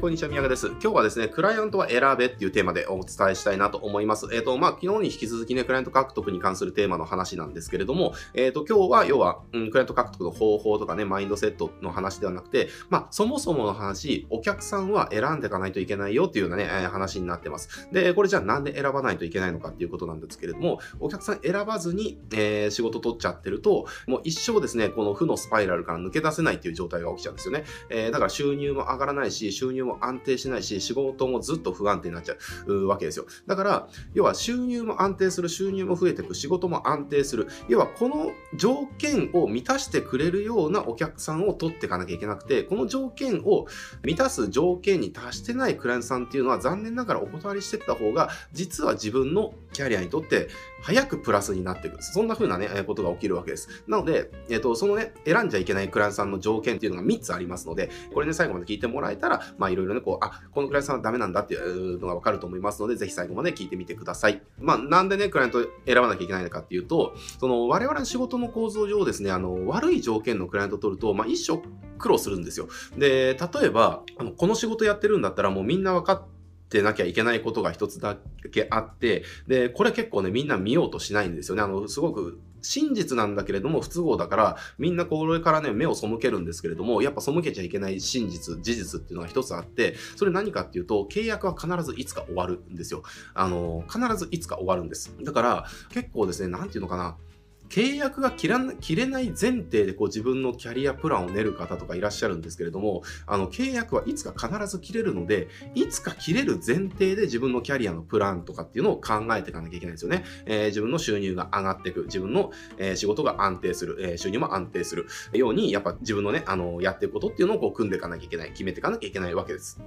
こんにちは、宮川です。今日はですね、クライアントは選べっていうテーマでお伝えしたいなと思います。えっ、ー、と、まあ、昨日に引き続きね、クライアント獲得に関するテーマの話なんですけれども、えっ、ー、と、今日は、要は、うん、クライアント獲得の方法とかね、マインドセットの話ではなくて、まあ、そもそもの話、お客さんは選んでいかないといけないよっていうようなね、えー、話になってます。で、これじゃあなんで選ばないといけないのかっていうことなんですけれども、お客さん選ばずに、えー、仕事取っちゃってると、もう一生ですね、この負のスパイラルから抜け出せないっていう状態が起きちゃうんですよね。えー、だから収入も上がらないし、収入も安定しないし、仕事もずっと不安定になっちゃうわけですよ。だから、要は収入も安定する、収入も増えていく、仕事も安定する。要はこの条件を満たしてくれるようなお客さんを取っていかなきゃいけなくて、この条件を満たす条件に達してないクライアントさんっていうのは残念ながらお断りしてった方が、実は自分のキャリアにとって早くプラスになっていく。そんな風なね、ことが起きるわけです。なので、えっ、ー、と、そのね、選んじゃいけないクライアントさんの条件っていうのが3つありますので、これね、最後まで聞いてもらえたら、まあいろいろね、こう、あ、このクライアントさんはダメなんだっていうのがわかると思いますので、ぜひ最後まで聞いてみてください。まあ、なんでね、クライアント選ばなきゃいけないのかっていうと、その、我々の仕事の構造上ですね、あの、悪い条件のクライアントを取ると、まあ、一生苦労するんですよ。で、例えば、あのこの仕事やってるんだったらもうみんな分かっててなきゃいけないことが一つだけあって、で、これ結構ね、みんな見ようとしないんですよね。あの、すごく真実なんだけれども不都合だから、みんなこれからね、目を背けるんですけれども、やっぱ背けちゃいけない真実、事実っていうのが一つあって、それ何かっていうと、契約は必ずいつか終わるんですよ。あの、必ずいつか終わるんです。だから、結構ですね、なんていうのかな、契約が切ら切れない前提でこう自分のキャリアプランを練る方とかいらっしゃるんですけれども、あの契約はいつか必ず切れるので、いつか切れる前提で自分のキャリアのプランとかっていうのを考えていかなきゃいけないんですよね。えー、自分の収入が上がっていく、自分の、えー、仕事が安定する、えー、収入も安定するように、やっぱ自分のね、あの、やっていくことっていうのをこう組んでいかなきゃいけない、決めていかなきゃいけないわけです。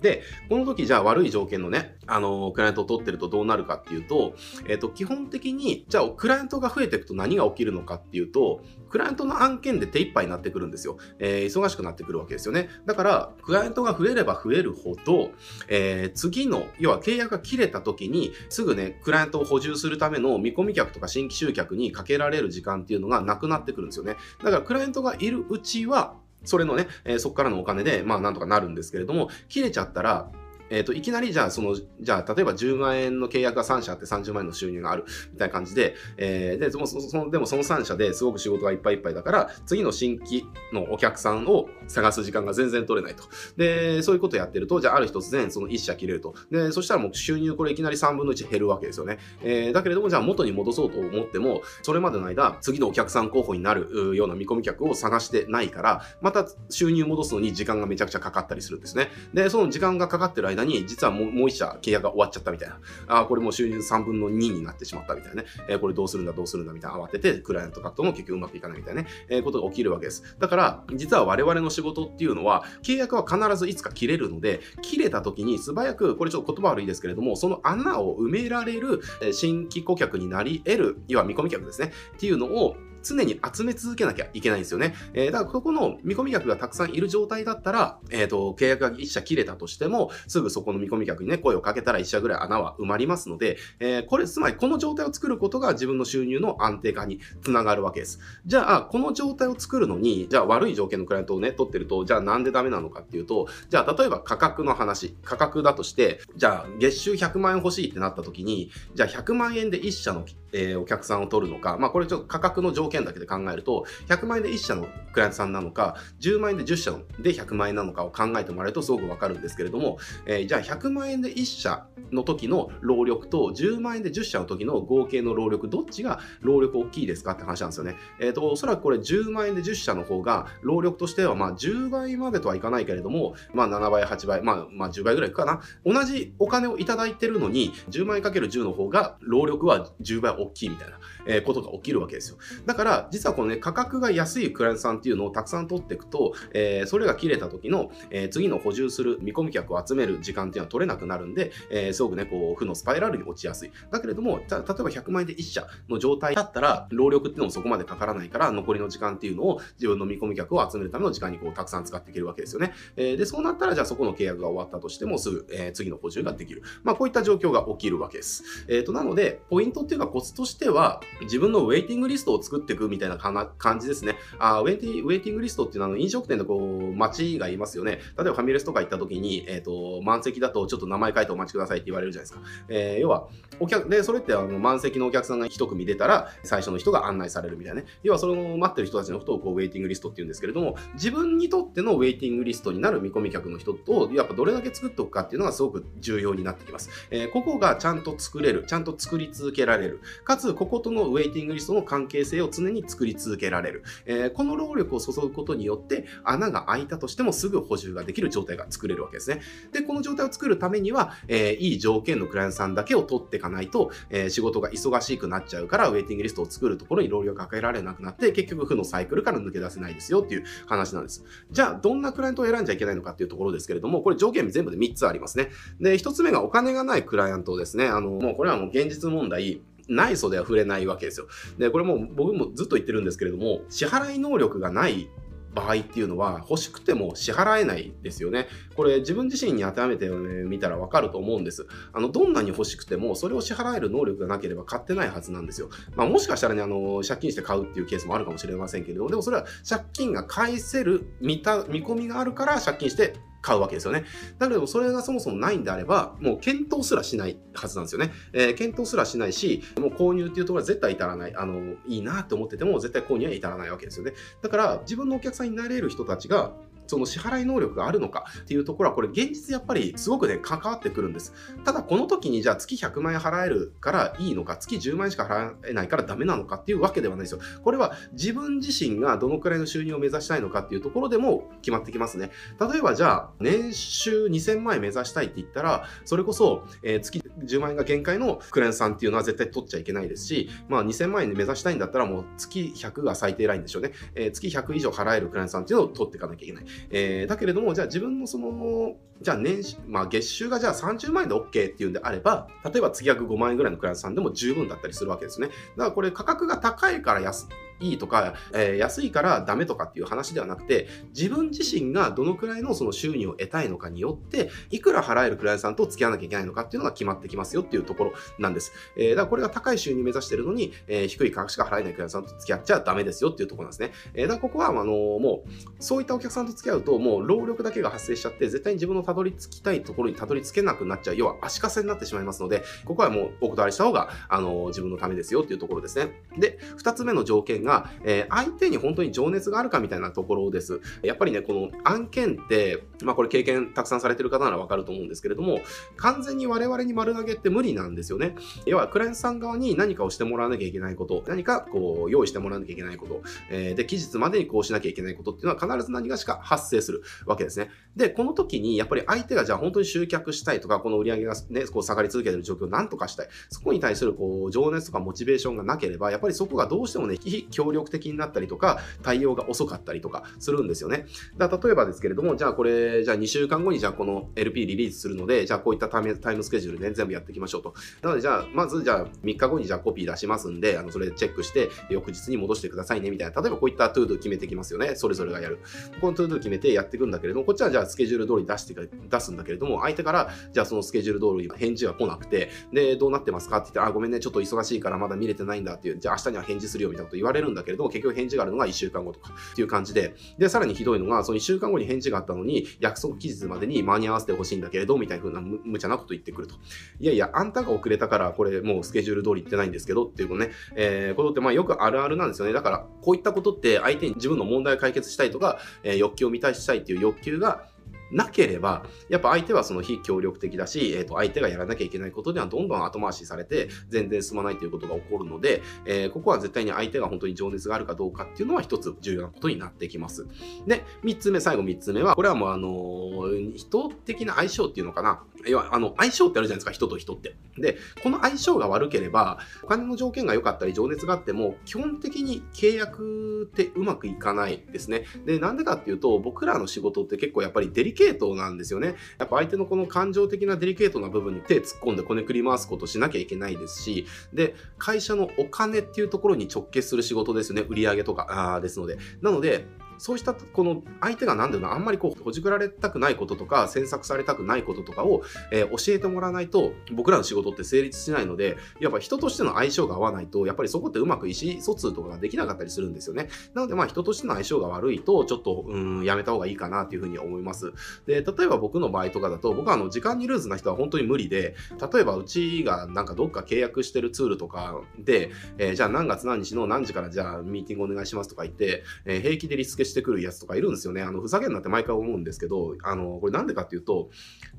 で、この時じゃあ悪い条件のね、あの、クライアントを取ってるとどうなるかっていうと、えっ、と、基本的に、じゃあクライアントが増えていくと何が起きるのかっていうと、クライアントの案件で手一杯になってくるんですよ。えー、忙しくなってくるわけですよね。だから、クライアントが増えれば増えるほど、えー、次の、要は契約が切れた時に、すぐね、クライアントを補充するための見込み客とか新規集客にかけられる時間っていうのがなくなってくるんですよね。だから、クライアントがいるうちは、それのね、えー、そこからのお金で、まあなんとかなるんですけれども、切れちゃったら、えっ、ー、と、いきなりじゃあ、その、じゃあ、例えば10万円の契約が3社あって30万円の収入がある、みたいな感じで、えー、で、その、その、でもその3社ですごく仕事がいっぱいいっぱいだから、次の新規のお客さんを探す時間が全然取れないと。で、そういうことやってると、じゃあ、ある日突然、その1社切れると。で、そしたらもう収入これいきなり3分の1減るわけですよね。えー、だけれども、じゃあ、元に戻そうと思っても、それまでの間、次のお客さん候補になるような見込み客を探してないから、また収入戻すのに時間がめちゃくちゃかかったりするんですね。で、その時間がかかってる間に、実はもうもう一社契約が終わっちゃったみたいな。あこれもう収入3分の2になってしまったみたいなね。えー、これどうするんだどうするんだみたいな慌てて、クライアントカットも結局うまくいかないみたいなね、えー、ことが起きるわけです。だから、実は我々の仕事っていうのは、契約は必ずいつか切れるので、切れた時に素早く、これちょっと言葉悪いですけれども、その穴を埋められる新規顧客になり得る、いわ見込み客ですね。っていうのを常に集め続けなきゃいけないんですよね。えー、だからここの見込み客がたくさんいる状態だったら、えっ、ー、と、契約が1社切れたとしても、すぐそこの見込み客にね、声をかけたら1社ぐらい穴は埋まりますので、えー、これ、つまりこの状態を作ることが自分の収入の安定化につながるわけです。じゃあ、この状態を作るのに、じゃあ悪い条件のクライアントをね、取ってると、じゃあなんでダメなのかっていうと、じゃあ例えば価格の話、価格だとして、じゃあ月収100万円欲しいってなった時に、じゃあ100万円で1社の、えー、お客さんを取るのか、まあこれちょっと価格の条件だけで考えると、100万円で1社のクライアントさんなのか、10万円で10社で100万円なのかを考えてもらえるとすごくわかるんですけれども、えー、じゃあ100万円で1社の時の労力と10万円で10社の時の合計の労力、どっちが労力大きいですかって話なんですよね。えっ、ー、と、おそらくこれ10万円で10社の方が労力としてはまあ10倍までとはいかないけれども、まあ7倍、8倍、まあ、まあ10倍ぐらいいくかな。同じお金をいただいてるのに、10万円かける10の方が労力は10倍大きいみたいな、ことが起きるわけですよ。だから、から実はこのね、価格が安いクライアントさんっていうのをたくさん取っていくと、えー、それが切れた時の、えー、次の補充する見込み客を集める時間っていうのは取れなくなるんで、えー、すごくね、こう、負のスパイラルに落ちやすい。だけれども、例えば100万円で1社の状態だったら、労力っていうのもそこまでかからないから、残りの時間っていうのを自分の見込み客を集めるための時間にこう、たくさん使っていけるわけですよね。え、で、そうなったら、じゃあそこの契約が終わったとしても、すぐ、え、次の補充ができる。まあ、こういった状況が起きるわけです。えっ、と、なので、ポイントっていうかコツとしては、自分のウェイティングリストを作ってていくみたいな感じですね。あウェイティウェイティングリストっていうのは飲食店でこう、待ちがいますよね。例えばファミレスとか行った時に、えっ、ー、と、満席だとちょっと名前書いてお待ちくださいって言われるじゃないですか。えー、要は、お客、で、それってあの満席のお客さんが一組出たら、最初の人が案内されるみたいなね。要は、その待ってる人たちのことをこう、ウェイティングリストって言うんですけれども、自分にとってのウェイティングリストになる見込み客の人と、やっぱどれだけ作っておくかっていうのがすごく重要になってきます。えー、ここがちゃんと作れる、ちゃんと作り続けられる。かつ、こことのウェイティングリストの関係性を常に作り続けられる。えー、この労力を注ぐことによって、穴が開いたとしてもすぐ補充ができる状態が作れるわけですね。で、この状態を作るためには、えー、いい条件のクライアントさんだけを取っていかないと、えー、仕事が忙しくなっちゃうから、ウェイティングリストを作るところに労力がかけられなくなって、結局負のサイクルから抜け出せないですよっていう話なんです。じゃあ、どんなクライアントを選んじゃいけないのかっていうところですけれども、これ条件全部で3つありますね。で、1つ目がお金がないクライアントですね。あの、もうこれはもう現実問題、ない袖は触れないわけですよ。で、これも僕もずっと言ってるんですけれども、支払い能力がない場合っていうのは欲しくても支払えないですよね。これ自分自身に当てはめてみたらわかると思うんです。あの、どんなに欲しくてもそれを支払える能力がなければ買ってないはずなんですよ。まあもしかしたらね、あの、借金して買うっていうケースもあるかもしれませんけれども、でもそれは借金が返せる見た、見込みがあるから借金して買うわけですよね。だけどそれがそもそもないんであれば、もう検討すらしないはずなんですよね。えー、検討すらしないし、もう購入っていうところは絶対至らない。あの、いいなと思ってても絶対購入は至らないわけですよね。だから自分のお客さんになれる人たちが、その支払い能力があるのかっていうところは、これ現実やっぱりすごくね、関わってくるんです。ただこの時にじゃあ月100万円払えるからいいのか、月10万円しか払えないからダメなのかっていうわけではないですよ。これは自分自身がどのくらいの収入を目指したいのかっていうところでも決まってきますね。例えばじゃあ、年収2000万円目指したいって言ったら、それこそ、え、月10万円が限界のクレーンさんっていうのは絶対取っちゃいけないですし、まあ2000万円で目指したいんだったらもう月100が最低ラインでしょうね。えー、月100以上払えるクレーンさんっていうのを取っていかなきゃいけない。えー、だけれども、じゃあ自分のその、じゃあ年収、まあ月収がじゃあ30万円で OK っていうんであれば、例えば月額5万円ぐらいのクライアントさんでも十分だったりするわけですね。だからこれ価格が高いから安いいとか、えー、安いからダメとかっていう話ではなくて、自分自身がどのくらいのその収入を得たいのかによって、いくら払えるクライアントさんと付き合わなきゃいけないのかっていうのが決まってきますよっていうところなんです。えー、だからこれが高い収入目指してるのに、えー、低い価格しか払えないクライアントさんと付き合っちゃダメですよっていうところなんですね。えー、だからここは、あのもう、そういったお客さんと付き合うと、もう労力だけが発生しちゃって、絶対に自分のたどり着きたいところにたどり着けなくなっちゃう。要は足かせになってしまいますので、ここはもうお断りした方が、あの自分のためですよっていうところですね。で、二つ目の条件が、がえー、相手に本当に情熱があるかみたいなところです。やっぱりね、この案件って、まあこれ経験たくさんされてる方ならわかると思うんですけれども、完全に我々に丸投げって無理なんですよね。要は、クライアントさん側に何かをしてもらわなきゃいけないこと、何かこう、用意してもらわなきゃいけないこと、えー、で、期日までにこうしなきゃいけないことっていうのは必ず何がしか発生するわけですね。で、この時に、やっぱり相手がじゃあ本当に集客したいとか、この売り上げがね、こう下がり続けてる状況を何とかしたい。そこに対するこう、情熱とかモチベーションがなければ、やっぱりそこがどうしてもね、協力的になったりとか、対応が遅かったりとかするんですよね。だ例えばですけれども、じゃあこれ、じゃあ2週間後にじゃあこの LP リリースするので、じゃあこういったタイムタイムスケジュールで、ね、全部やっていきましょうと。なのでじゃあ、まずじゃあ3日後にじゃあコピー出しますんで、あのそれチェックして、翌日に戻してくださいねみたいな。例えばこういった ToDo 決めてきますよね。それぞれがやる。この ToDo 決めてやっていくんだけれども、こっちはじゃあスケジュール通り出して出すんだけれども、相手からじゃあそのスケジュール通り返事が来なくて、で、どうなってますかって言ったら、あ、ごめんね、ちょっと忙しいからまだ見れてないんだっていう、じゃあ明日には返事するよみたいなこと言われるんだけれども、結局返事があるのが1週間後とかっていう感じで、で、さらにひどいのが、その1週間後に返事があったのに、約束期日までに間に合わせてほしいんだけれど、みたいな風な無茶なこと言ってくると。いやいや、あんたが遅れたから、これもうスケジュール通り言ってないんですけどっていうね、えー、ことってまあよくあるあるなんですよね。だから、こういったことって相手に自分の問題を解決したいとか、えー、欲求を満たしたいっていう欲求がなければ、やっぱ相手はその非協力的だし、えっ、ー、と、相手がやらなきゃいけないことではどんどん後回しされて、全然進まないということが起こるので、えー、ここは絶対に相手が本当に情熱があるかどうかっていうのは一つ重要なことになってきます。で、三つ目、最後三つ目は、これはもうあのー、人的な相性っていうのかな。要は、あの、相性ってあるじゃないですか、人と人って。で、この相性が悪ければ、お金の条件が良かったり、情熱があっても、基本的に契約ってうまくいかないですね。で、なんでかっていうと、僕らの仕事って結構やっぱりデリケートなんですよね。やっぱ相手のこの感情的なデリケートな部分に手突っ込んでこねくり回すことしなきゃいけないですし、で、会社のお金っていうところに直結する仕事ですよね。売り上げとか、あですので。なので、そうしたこの相手が何だろうなあんまりこうほじくられたくないこととか詮索されたくないこととかを、えー、教えてもらわないと僕らの仕事って成立しないのでやっぱ人としての相性が合わないとやっぱりそこってうまく意思疎通とかができなかったりするんですよね。なのでまあ人としての相性が悪いとちょっとうんやめた方がいいかなというふうに思います。で例えば僕の場合とかだと僕はあの時間にルーズな人は本当に無理で例えばうちがなんかどっか契約してるツールとかで、えー、じゃあ何月何日の何時からじゃあミーティングお願いしますとか言って、えー、平気でリスケしてくるやつとかいるんですよね。あの、ふざけんなって毎回思うんですけど、あの、これなんでかっていうと、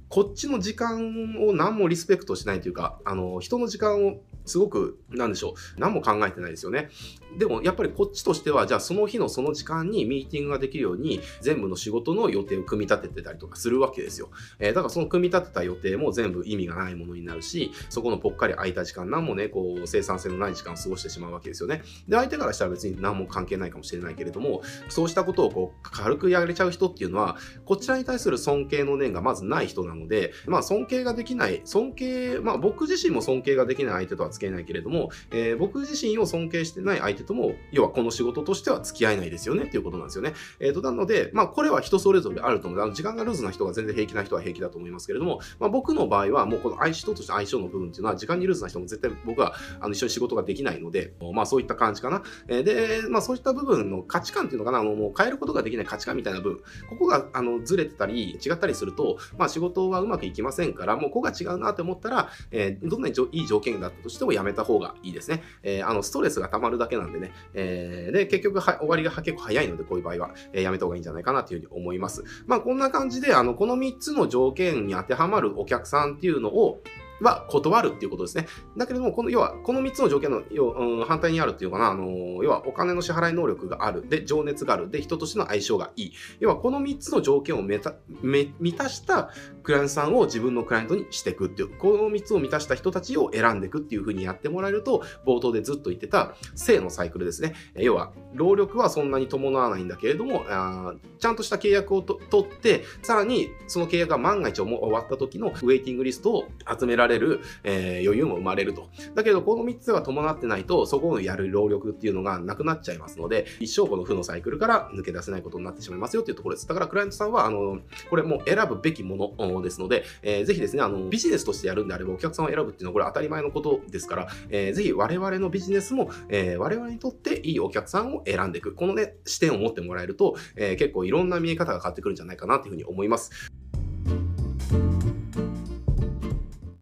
こっちの時間を何もリスペクトしないというか、あの、人の時間をすごく、なんでしょう、何も考えてないですよね。でも、やっぱりこっちとしては、じゃあその日のその時間にミーティングができるように、全部の仕事の予定を組み立ててたりとかするわけですよ。えー、だからその組み立てた予定も全部意味がないものになるし、そこのぽっかり空いた時間、何もね、こう、生産性のない時間を過ごしてしまうわけですよね。で、相手からしたら別に何も関係ないかもしれないけれども、そうしたことをこう、軽くやれちゃう人っていうのは、こちらに対する尊敬の念がまずない人なので、まあ、尊敬ができない、尊敬、まあ、僕自身も尊敬ができない相手とは付き合えないけれども、えー、僕自身を尊敬してない相手とも、要はこの仕事としては付き合えないですよねっていうことなんですよね。えっ、ー、と、なので、まあ、これは人それぞれあると思う。あの時間がルーズな人が全然平気な人は平気だと思いますけれども、まあ、僕の場合はもうこの相人として相性の部分っていうのは、時間にルーズな人も絶対僕はあの一緒に仕事ができないので、まあ、そういった感じかな。えー、で、まあ、そういった部分の価値観っていうのかな、あのもう変えることができない価値観みたいな部分、ここがあのずれてたり違ったりすると、まあ、仕事はうまくいきませんから、もうここが違うなって思ったら、えー、どんなにいい条件だったとしてもやめた方がいいですね。えー、あのストレスが溜まるだけなんでね。えー、で、結局は終わりが結構早いので、こういう場合は、えー、やめた方がいいんじゃないかなというふうに思います。まあ、こんな感じで、あの、この3つの条件に当てはまるお客さんっていうのを、は断るっていうことですね。だけれども、この、要は、この3つの条件の、要うん、反対にあるっていうかな、あの、要は、お金の支払い能力がある。で、情熱がある。で、人としての相性がいい。要は、この3つの条件を満たしたクライアントさんを自分のクライアントにしていくっていう、この3つを満たした人たちを選んでいくっていうふうにやってもらえると、冒頭でずっと言ってた正のサイクルですね。要は、労力はそんなに伴わないんだけれども、あちゃんとした契約を取って、さらにその契約が万が一終わった時のウェイティングリストを集められる、えーえー、余裕も生まれると。だけど、この3つが伴ってないと、そこをやる労力っていうのがなくなっちゃいますので、一生この負のサイクルから抜け出せないことになってしまいますよっていうところです。だから、クライアントさんは、あの、これもう選ぶべきものですので、えー、ぜひですね、あの、ビジネスとしてやるんであれば、お客さんを選ぶっていうのはこれ当たり前のことですから、えー、ぜひ我々のビジネスも、えー、我々にとっていいお客さんを選んでいく。このね、視点を持ってもらえると、えー、結構いろんな見え方が変わってくるんじゃないかなというふうに思います。